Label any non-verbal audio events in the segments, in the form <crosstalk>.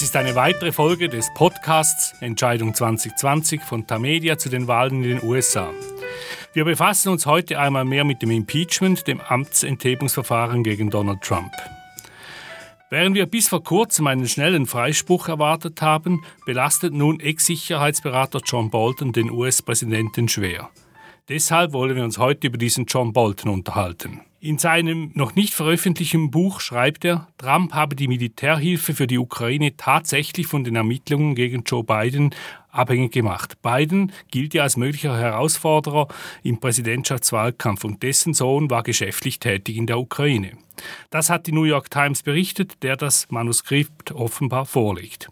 Das ist eine weitere Folge des Podcasts Entscheidung 2020 von Tamedia zu den Wahlen in den USA. Wir befassen uns heute einmal mehr mit dem Impeachment, dem Amtsenthebungsverfahren gegen Donald Trump. Während wir bis vor kurzem einen schnellen Freispruch erwartet haben, belastet nun Ex-Sicherheitsberater John Bolton den US-Präsidenten schwer. Deshalb wollen wir uns heute über diesen John Bolton unterhalten. In seinem noch nicht veröffentlichten Buch schreibt er, Trump habe die Militärhilfe für die Ukraine tatsächlich von den Ermittlungen gegen Joe Biden abhängig gemacht. Biden gilt ja als möglicher Herausforderer im Präsidentschaftswahlkampf und dessen Sohn war geschäftlich tätig in der Ukraine. Das hat die New York Times berichtet, der das Manuskript offenbar vorlegt.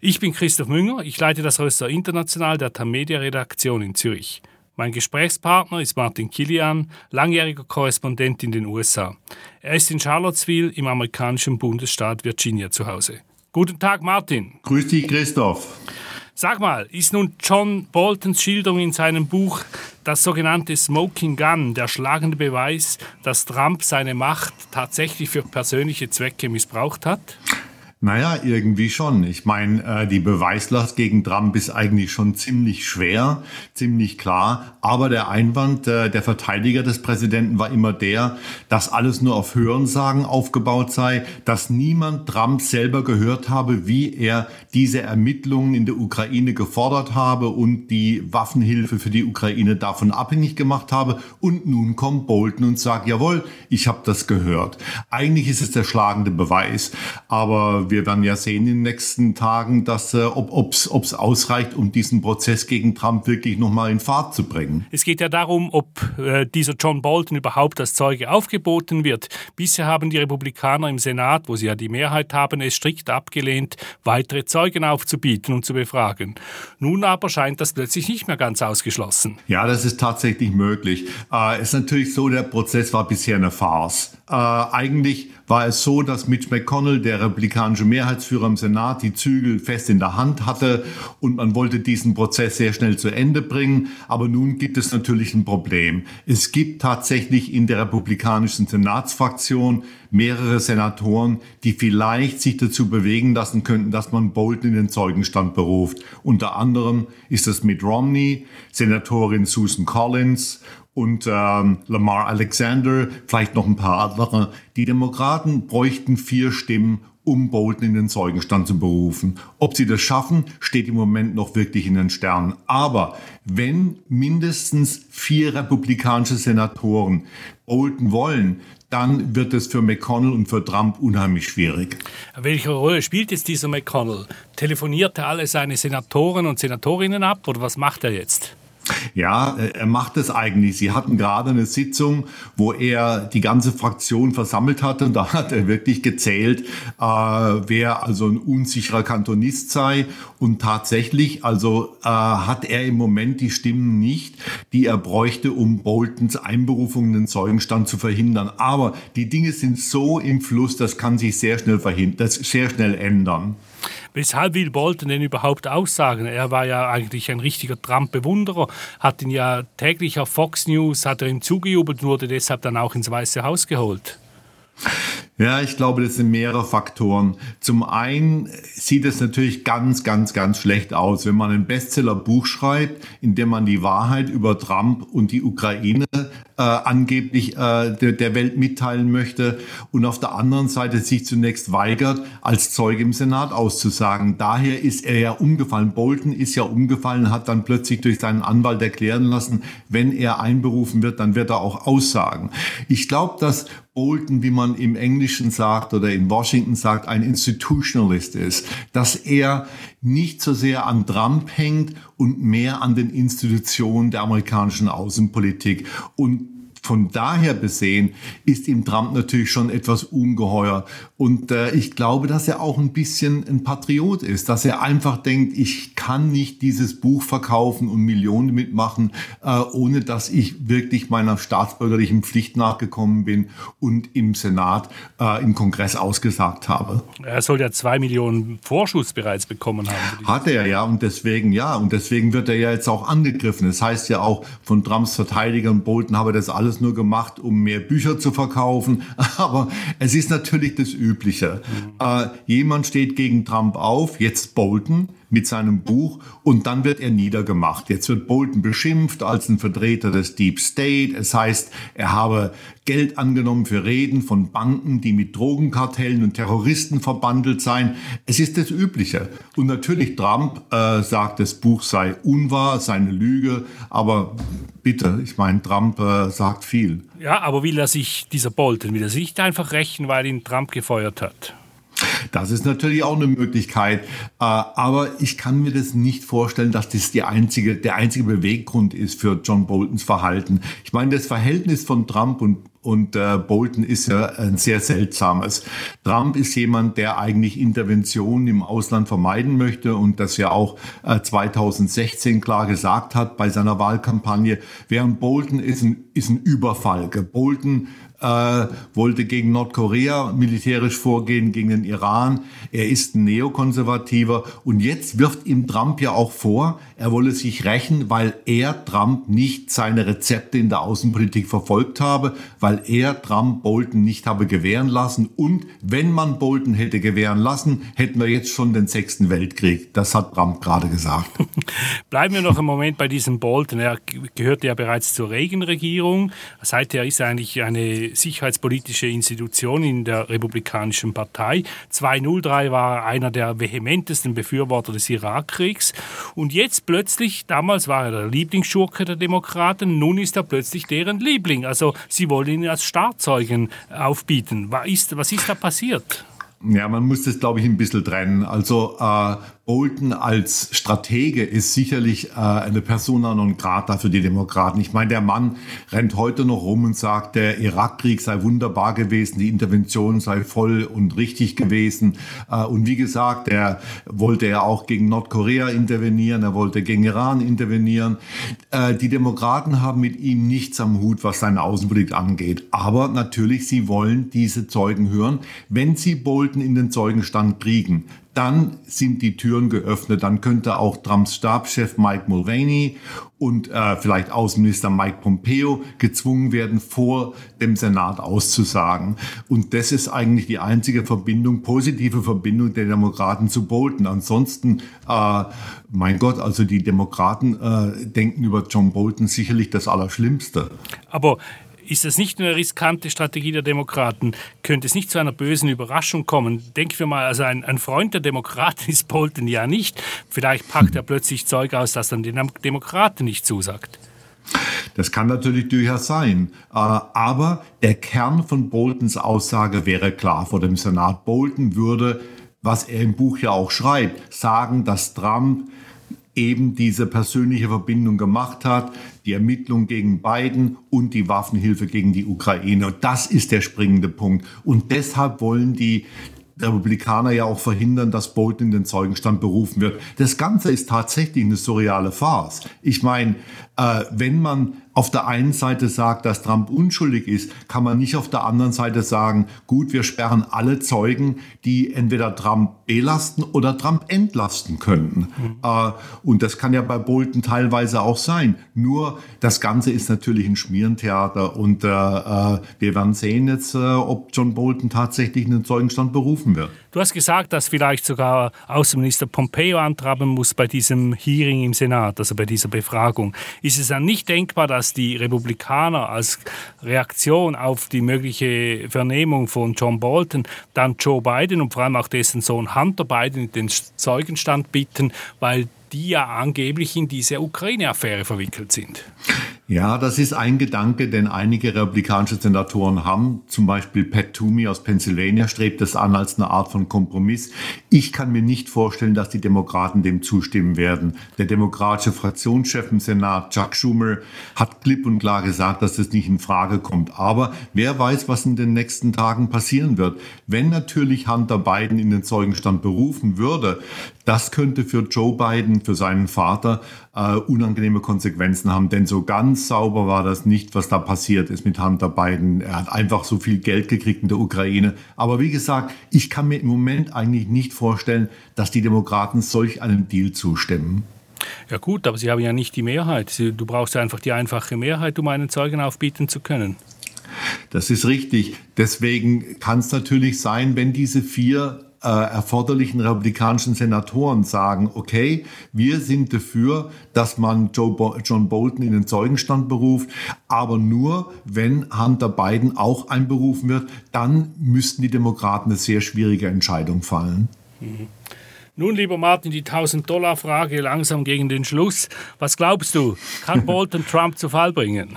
Ich bin Christoph Münger, ich leite das Röster International der Tamedia Redaktion in Zürich. Mein Gesprächspartner ist Martin Kilian, langjähriger Korrespondent in den USA. Er ist in Charlottesville im amerikanischen Bundesstaat Virginia zu Hause. Guten Tag, Martin. Grüß dich, Christoph. Sag mal, ist nun John Boltons Schilderung in seinem Buch das sogenannte Smoking Gun der schlagende Beweis, dass Trump seine Macht tatsächlich für persönliche Zwecke missbraucht hat? Naja, irgendwie schon. Ich meine, äh, die Beweislast gegen Trump ist eigentlich schon ziemlich schwer, ziemlich klar. Aber der Einwand äh, der Verteidiger des Präsidenten war immer der, dass alles nur auf Hörensagen aufgebaut sei, dass niemand Trump selber gehört habe, wie er diese Ermittlungen in der Ukraine gefordert habe und die Waffenhilfe für die Ukraine davon abhängig gemacht habe. Und nun kommt Bolton und sagt, jawohl, ich habe das gehört. Eigentlich ist es der schlagende Beweis. Aber wir werden ja sehen in den nächsten Tagen, dass, äh, ob es ausreicht, um diesen Prozess gegen Trump wirklich nochmal in Fahrt zu bringen. Es geht ja darum, ob äh, dieser John Bolton überhaupt als Zeuge aufgeboten wird. Bisher haben die Republikaner im Senat, wo sie ja die Mehrheit haben, es strikt abgelehnt, weitere Zeugen aufzubieten und zu befragen. Nun aber scheint das plötzlich nicht mehr ganz ausgeschlossen. Ja, das ist tatsächlich möglich. Äh, es ist natürlich so, der Prozess war bisher eine Farce. Äh, eigentlich war es so, dass Mitch McConnell, der republikanische Mehrheitsführer im Senat, die Zügel fest in der Hand hatte und man wollte diesen Prozess sehr schnell zu Ende bringen. Aber nun gibt es natürlich ein Problem. Es gibt tatsächlich in der republikanischen Senatsfraktion mehrere Senatoren, die vielleicht sich dazu bewegen lassen könnten, dass man Bolton in den Zeugenstand beruft. Unter anderem ist es Mitt Romney, Senatorin Susan Collins und ähm, Lamar Alexander, vielleicht noch ein paar andere. Die Demokraten bräuchten vier Stimmen, um Bolton in den Zeugenstand zu berufen. Ob sie das schaffen, steht im Moment noch wirklich in den Sternen. Aber wenn mindestens vier republikanische Senatoren Bolton wollen, dann wird es für McConnell und für Trump unheimlich schwierig. Welche Rolle spielt jetzt dieser McConnell? Telefoniert er alle seine Senatoren und Senatorinnen ab oder was macht er jetzt? Ja, äh, er macht es eigentlich. Sie hatten gerade eine Sitzung, wo er die ganze Fraktion versammelt hatte und da hat er wirklich gezählt, äh, wer also ein unsicherer Kantonist sei und tatsächlich, also äh, hat er im Moment die Stimmen nicht, die er bräuchte, um Boltons Einberufung in den Zeugenstand zu verhindern. Aber die Dinge sind so im Fluss, das kann sich sehr schnell verhindern, das sehr schnell ändern. Weshalb will Bolton denn überhaupt aussagen? Er war ja eigentlich ein richtiger Trump-Bewunderer, hat ihn ja täglich auf Fox News, hat er ihm zugejubelt und wurde deshalb dann auch ins Weiße Haus geholt. Ja, ich glaube, das sind mehrere Faktoren. Zum einen sieht es natürlich ganz, ganz, ganz schlecht aus, wenn man ein Bestseller-Buch schreibt, in dem man die Wahrheit über Trump und die Ukraine äh, angeblich äh, der, der Welt mitteilen möchte und auf der anderen Seite sich zunächst weigert, als Zeuge im Senat auszusagen. Daher ist er ja umgefallen. Bolton ist ja umgefallen, hat dann plötzlich durch seinen Anwalt erklären lassen, wenn er einberufen wird, dann wird er auch aussagen. Ich glaube, dass Bolton, wie man im Englischen sagt oder in Washington sagt, ein Institutionalist ist, dass er nicht so sehr an Trump hängt und mehr an den Institutionen der amerikanischen Außenpolitik. Und von daher besehen ist ihm Trump natürlich schon etwas ungeheuer. Und äh, ich glaube, dass er auch ein bisschen ein Patriot ist, dass er einfach denkt, ich kann nicht dieses Buch verkaufen und Millionen mitmachen, äh, ohne dass ich wirklich meiner staatsbürgerlichen Pflicht nachgekommen bin und im Senat, äh, im Kongress ausgesagt habe. Er soll ja zwei Millionen Vorschuss bereits bekommen haben. Hat er ja und deswegen ja und deswegen wird er ja jetzt auch angegriffen. Das heißt ja auch von Trumps Verteidigern Bolton habe das alles es nur gemacht, um mehr Bücher zu verkaufen. <laughs> Aber es ist natürlich das Übliche. Mhm. Äh, jemand steht gegen Trump auf, jetzt Bolton mit seinem Buch und dann wird er niedergemacht. Jetzt wird Bolton beschimpft als ein Vertreter des Deep State. Es heißt, er habe Geld angenommen für Reden von Banken, die mit Drogenkartellen und Terroristen verbandelt seien. Es ist das Übliche. Und natürlich Trump äh, sagt, das Buch sei unwahr, sei eine Lüge. Aber bitte, ich meine, Trump äh, sagt viel. Ja, aber will er sich, dieser Bolton, will er sich nicht einfach rächen, weil ihn Trump gefeuert hat? Das ist natürlich auch eine Möglichkeit. Äh, aber ich kann mir das nicht vorstellen, dass das die einzige, der einzige Beweggrund ist für John Boltons Verhalten. Ich meine, das Verhältnis von Trump und und äh, Bolton ist ja ein sehr seltsames. Trump ist jemand, der eigentlich Interventionen im Ausland vermeiden möchte und das ja auch äh, 2016 klar gesagt hat bei seiner Wahlkampagne. Während Bolton ist ein, ist ein Überfall. Bolton äh, wollte gegen Nordkorea militärisch vorgehen, gegen den Iran. Er ist ein Neokonservativer und jetzt wirft ihm Trump ja auch vor, er wolle sich rächen, weil er Trump nicht seine Rezepte in der Außenpolitik verfolgt habe, weil er Trump Bolton nicht habe gewähren lassen und wenn man Bolton hätte gewähren lassen, hätten wir jetzt schon den sechsten Weltkrieg. Das hat Trump gerade gesagt. <laughs> Bleiben wir noch einen Moment bei diesem Bolton. Er gehörte ja bereits zur Reagan-Regierung. Seither ist er eigentlich eine sicherheitspolitische Institution in der Republikanischen Partei. 2003 war er einer der vehementesten Befürworter des Irakkriegs. Und jetzt plötzlich, damals war er der Lieblingsschurke der Demokraten, nun ist er plötzlich deren Liebling. Also sie wollen ihn als Startzeugen aufbieten. Was ist, was ist da passiert? Ja, man muss das, glaube ich, ein bisschen trennen. Also äh, Bolton als Stratege ist sicherlich äh, eine Persona non grata für die Demokraten. Ich meine, der Mann rennt heute noch rum und sagt, der Irakkrieg sei wunderbar gewesen, die Intervention sei voll und richtig gewesen. Äh, und wie gesagt, er wollte ja auch gegen Nordkorea intervenieren, er wollte gegen Iran intervenieren. Äh, die Demokraten haben mit ihm nichts am Hut, was seine Außenpolitik angeht. Aber natürlich, sie wollen diese Zeugen hören. Wenn sie Bolton in den Zeugenstand kriegen, dann sind die Türen geöffnet. Dann könnte auch Trumps Stabschef Mike Mulvaney und äh, vielleicht Außenminister Mike Pompeo gezwungen werden, vor dem Senat auszusagen. Und das ist eigentlich die einzige Verbindung, positive Verbindung der Demokraten zu Bolton. Ansonsten, äh, mein Gott, also die Demokraten äh, denken über John Bolton sicherlich das Allerschlimmste. Aber ist das nicht eine riskante Strategie der Demokraten? Könnte es nicht zu einer bösen Überraschung kommen? Denken wir mal, also ein, ein Freund der Demokraten <laughs> ist Bolton ja nicht. Vielleicht packt er plötzlich Zeug aus, das dann den Demokraten nicht zusagt. Das kann natürlich durchaus sein. Äh, aber der Kern von Boltons Aussage wäre klar vor dem Senat. Bolton würde, was er im Buch ja auch schreibt, sagen, dass Trump eben diese persönliche Verbindung gemacht hat, die Ermittlung gegen Biden und die Waffenhilfe gegen die Ukraine. Und das ist der springende Punkt. Und deshalb wollen die Republikaner ja auch verhindern, dass Bolton in den Zeugenstand berufen wird. Das Ganze ist tatsächlich eine surreale Farce. Ich meine, äh, wenn man auf der einen Seite sagt, dass Trump unschuldig ist, kann man nicht auf der anderen Seite sagen, gut, wir sperren alle Zeugen, die entweder Trump belasten oder Trump entlasten könnten. Mhm. Äh, und das kann ja bei Bolton teilweise auch sein. Nur das Ganze ist natürlich ein Schmierentheater und äh, äh wir werden sehen jetzt, äh, ob John Bolton tatsächlich in den Zeugenstand berufen wird. Du hast gesagt, dass vielleicht sogar Außenminister Pompeo antraben muss bei diesem Hearing im Senat, also bei dieser Befragung. Ist es dann nicht denkbar, dass die Republikaner als Reaktion auf die mögliche Vernehmung von John Bolton dann Joe Biden und vor allem auch dessen Sohn Hunter Biden in den Zeugenstand bitten, weil die ja angeblich in diese Ukraine-Affäre verwickelt sind. Ja, das ist ein Gedanke, den einige republikanische Senatoren haben. Zum Beispiel Pat Toomey aus Pennsylvania strebt das an als eine Art von Kompromiss. Ich kann mir nicht vorstellen, dass die Demokraten dem zustimmen werden. Der demokratische Fraktionschef im Senat, Chuck Schumer, hat klipp und klar gesagt, dass das nicht in Frage kommt. Aber wer weiß, was in den nächsten Tagen passieren wird. Wenn natürlich Hunter Biden in den Zeugenstand berufen würde, das könnte für Joe Biden, für seinen Vater, äh, unangenehme Konsequenzen haben. Denn so ganz sauber war das nicht, was da passiert ist mit Hunter Biden. Er hat einfach so viel Geld gekriegt in der Ukraine. Aber wie gesagt, ich kann mir im Moment eigentlich nicht vorstellen, dass die Demokraten solch einem Deal zustimmen. Ja gut, aber Sie haben ja nicht die Mehrheit. Du brauchst einfach die einfache Mehrheit, um einen Zeugen aufbieten zu können. Das ist richtig. Deswegen kann es natürlich sein, wenn diese vier äh, erforderlichen republikanischen Senatoren sagen, okay, wir sind dafür, dass man Joe John Bolton in den Zeugenstand beruft, aber nur, wenn Hunter Biden auch einberufen wird, dann müssten die Demokraten eine sehr schwierige Entscheidung fallen. Mhm. Nun, lieber Martin, die 1000-Dollar-Frage langsam gegen den Schluss. Was glaubst du, kann <laughs> Bolton Trump zu Fall bringen?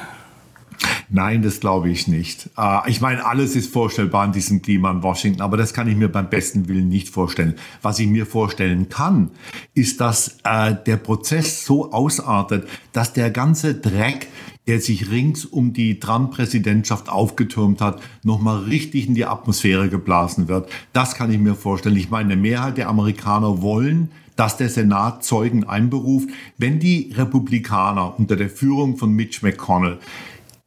Nein, das glaube ich nicht. Äh, ich meine, alles ist vorstellbar in diesem Klima in Washington, aber das kann ich mir beim besten Willen nicht vorstellen. Was ich mir vorstellen kann, ist, dass äh, der Prozess so ausartet, dass der ganze Dreck, der sich rings um die Trump-Präsidentschaft aufgetürmt hat, nochmal richtig in die Atmosphäre geblasen wird. Das kann ich mir vorstellen. Ich meine, eine Mehrheit der Amerikaner wollen, dass der Senat Zeugen einberuft. Wenn die Republikaner unter der Führung von Mitch McConnell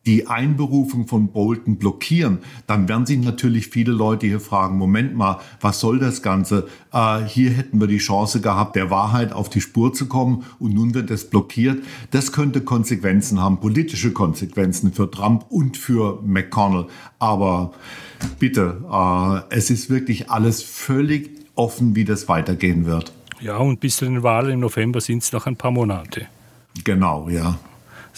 die Einberufung von Bolton blockieren, dann werden sich natürlich viele Leute hier fragen, Moment mal, was soll das Ganze? Äh, hier hätten wir die Chance gehabt, der Wahrheit auf die Spur zu kommen und nun wird das blockiert. Das könnte Konsequenzen haben, politische Konsequenzen für Trump und für McConnell. Aber bitte, äh, es ist wirklich alles völlig offen, wie das weitergehen wird. Ja, und bis zu den Wahlen im November sind es noch ein paar Monate. Genau, ja.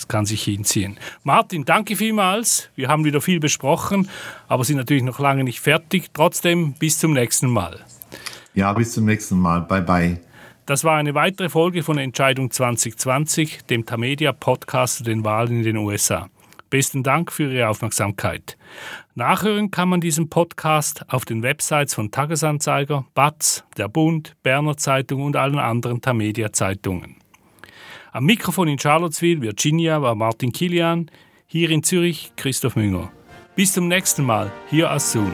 Das kann sich hinziehen. Martin, danke vielmals. Wir haben wieder viel besprochen, aber sind natürlich noch lange nicht fertig. Trotzdem, bis zum nächsten Mal. Ja, bis zum nächsten Mal. Bye, bye. Das war eine weitere Folge von Entscheidung 2020, dem Tamedia Podcast zu den Wahlen in den USA. Besten Dank für Ihre Aufmerksamkeit. Nachhören kann man diesen Podcast auf den Websites von Tagesanzeiger, BATZ, der Bund, Berner Zeitung und allen anderen Tamedia Zeitungen. Am Mikrofon in Charlottesville, Virginia, war Martin Kilian, hier in Zürich Christoph Münger. Bis zum nächsten Mal, hier aus Zoom.